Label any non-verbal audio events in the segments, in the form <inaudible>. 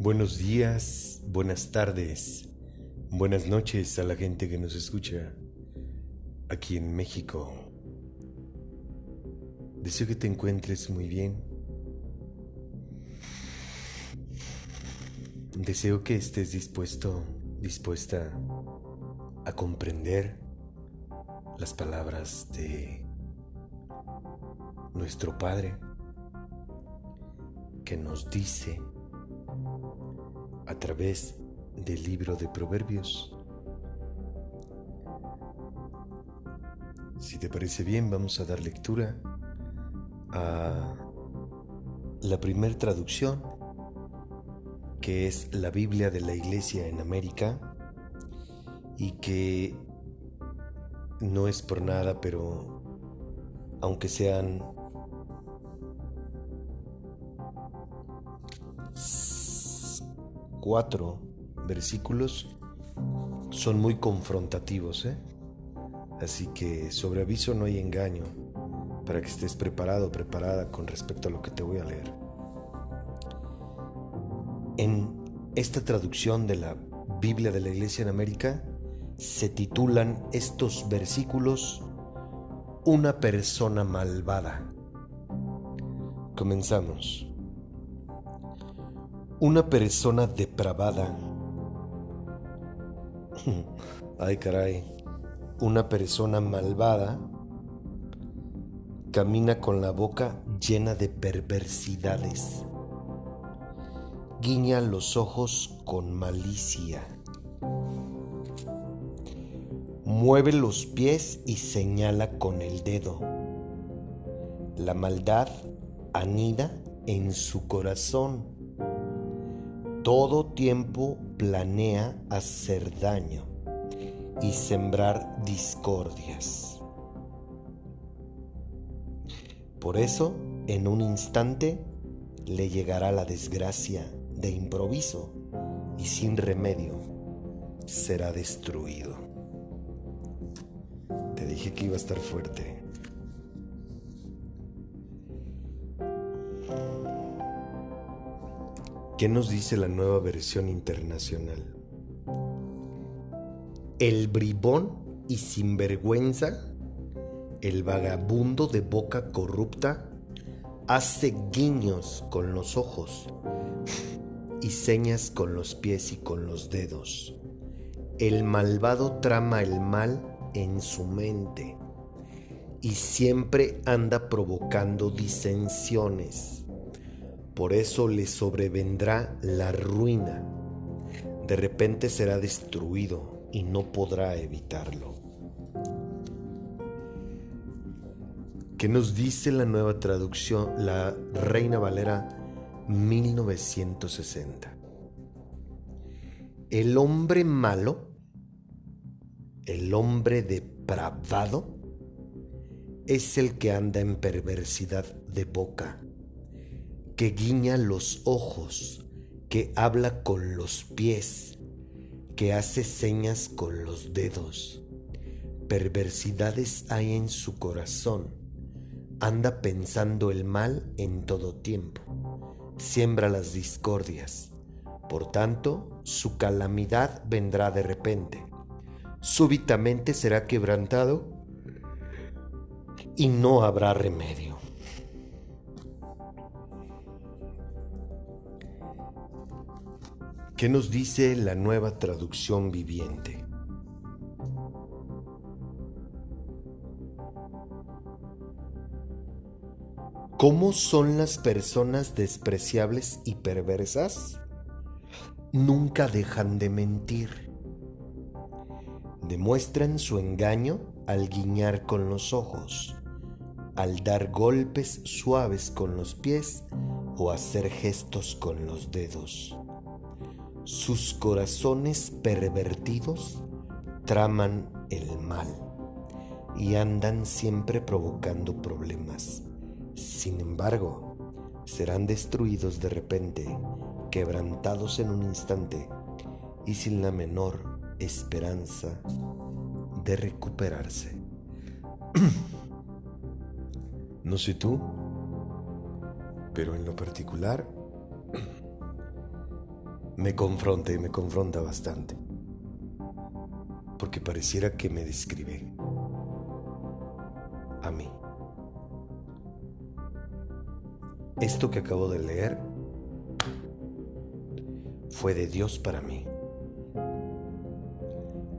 Buenos días, buenas tardes, buenas noches a la gente que nos escucha aquí en México. Deseo que te encuentres muy bien. Deseo que estés dispuesto, dispuesta a comprender las palabras de nuestro Padre que nos dice a través del libro de Proverbios. Si te parece bien, vamos a dar lectura a la primera traducción, que es la Biblia de la Iglesia en América, y que no es por nada, pero aunque sean cuatro versículos son muy confrontativos, ¿eh? Así que sobre aviso no hay engaño para que estés preparado, preparada con respecto a lo que te voy a leer. En esta traducción de la Biblia de la Iglesia en América se titulan estos versículos Una persona malvada. Comenzamos. Una persona depravada. <laughs> Ay, caray. Una persona malvada camina con la boca llena de perversidades. Guiña los ojos con malicia. Mueve los pies y señala con el dedo. La maldad anida en su corazón todo tiempo planea hacer daño y sembrar discordias. Por eso, en un instante, le llegará la desgracia de improviso y sin remedio será destruido. Te dije que iba a estar fuerte. ¿Qué nos dice la nueva versión internacional? El bribón y sinvergüenza, el vagabundo de boca corrupta, hace guiños con los ojos y señas con los pies y con los dedos. El malvado trama el mal en su mente y siempre anda provocando disensiones por eso le sobrevendrá la ruina. De repente será destruido y no podrá evitarlo. ¿Qué nos dice la nueva traducción, la Reina Valera 1960? El hombre malo, el hombre depravado, es el que anda en perversidad de boca que guiña los ojos, que habla con los pies, que hace señas con los dedos. Perversidades hay en su corazón. Anda pensando el mal en todo tiempo. Siembra las discordias. Por tanto, su calamidad vendrá de repente. Súbitamente será quebrantado y no habrá remedio. ¿Qué nos dice la nueva traducción viviente? ¿Cómo son las personas despreciables y perversas? Nunca dejan de mentir. Demuestran su engaño al guiñar con los ojos, al dar golpes suaves con los pies o hacer gestos con los dedos. Sus corazones pervertidos traman el mal y andan siempre provocando problemas. Sin embargo, serán destruidos de repente, quebrantados en un instante y sin la menor esperanza de recuperarse. <clears throat> no sé tú, pero en lo particular me confronta y me confronta bastante. Porque pareciera que me describe a mí. Esto que acabo de leer fue de Dios para mí.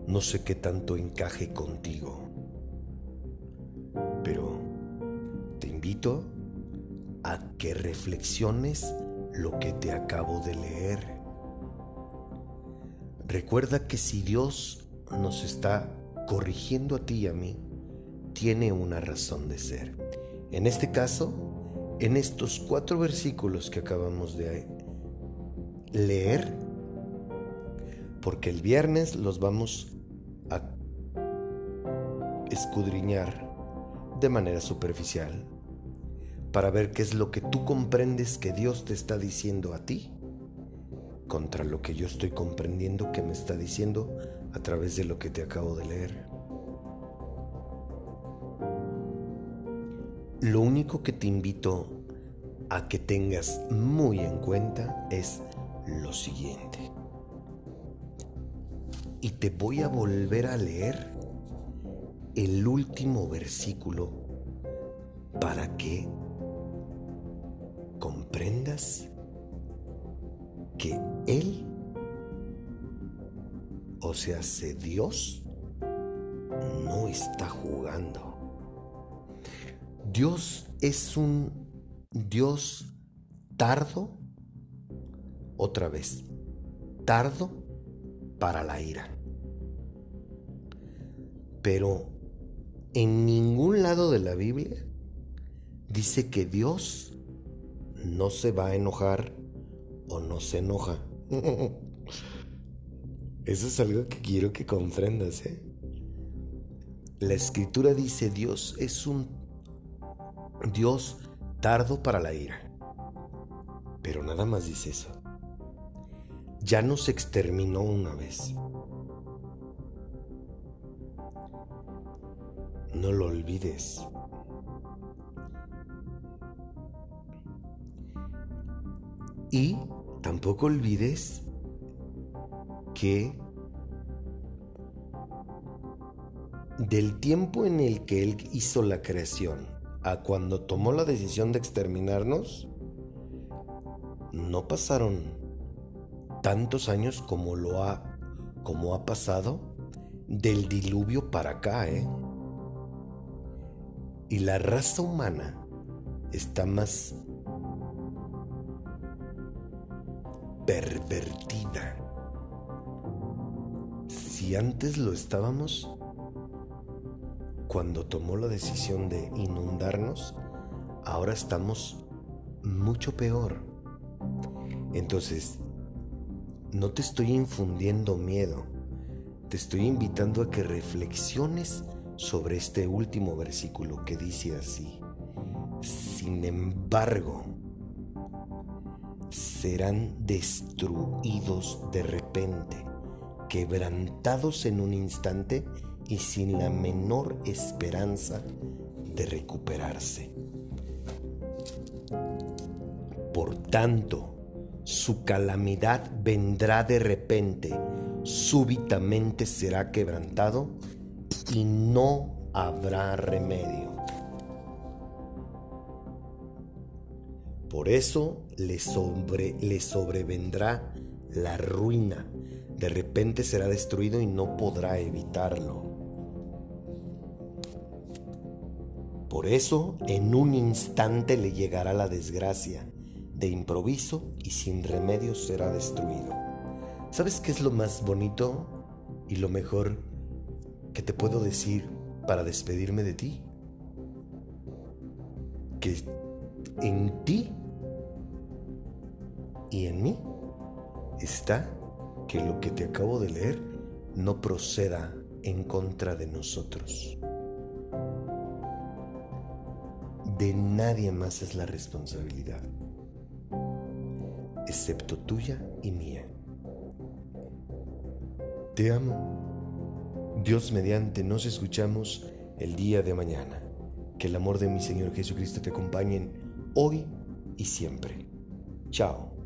No sé qué tanto encaje contigo, pero te invito a que reflexiones lo que te acabo de leer. Recuerda que si Dios nos está corrigiendo a ti y a mí, tiene una razón de ser. En este caso, en estos cuatro versículos que acabamos de leer, porque el viernes los vamos a escudriñar de manera superficial para ver qué es lo que tú comprendes que Dios te está diciendo a ti contra lo que yo estoy comprendiendo que me está diciendo a través de lo que te acabo de leer. Lo único que te invito a que tengas muy en cuenta es lo siguiente. Y te voy a volver a leer el último versículo para que comprendas que Él, o sea, se Dios, no está jugando. Dios es un Dios tardo, otra vez, tardo para la ira. Pero en ningún lado de la Biblia dice que Dios no se va a enojar o no se enoja. <laughs> Eso es algo que quiero que comprendas. ¿eh? La escritura dice Dios es un Dios tardo para la ira. Pero nada más dice eso. Ya nos exterminó una vez. No lo olvides. Y tampoco olvides que del tiempo en el que Él hizo la creación a cuando tomó la decisión de exterminarnos, no pasaron tantos años como lo ha como ha pasado del diluvio para acá, ¿eh? Y la raza humana está más pervertida. Si antes lo estábamos, cuando tomó la decisión de inundarnos, ahora estamos mucho peor. Entonces, no te estoy infundiendo miedo, te estoy invitando a que reflexiones sobre este último versículo que dice así. Sin embargo, serán destruidos de repente, quebrantados en un instante y sin la menor esperanza de recuperarse. Por tanto, su calamidad vendrá de repente, súbitamente será quebrantado y no habrá remedio. Por eso le, sobre, le sobrevendrá la ruina. De repente será destruido y no podrá evitarlo. Por eso en un instante le llegará la desgracia. De improviso y sin remedio será destruido. ¿Sabes qué es lo más bonito y lo mejor que te puedo decir para despedirme de ti? Que en ti y en mí está que lo que te acabo de leer no proceda en contra de nosotros. De nadie más es la responsabilidad, excepto tuya y mía. Te amo. Dios mediante nos escuchamos el día de mañana. Que el amor de mi Señor Jesucristo te acompañe hoy y siempre. Chao.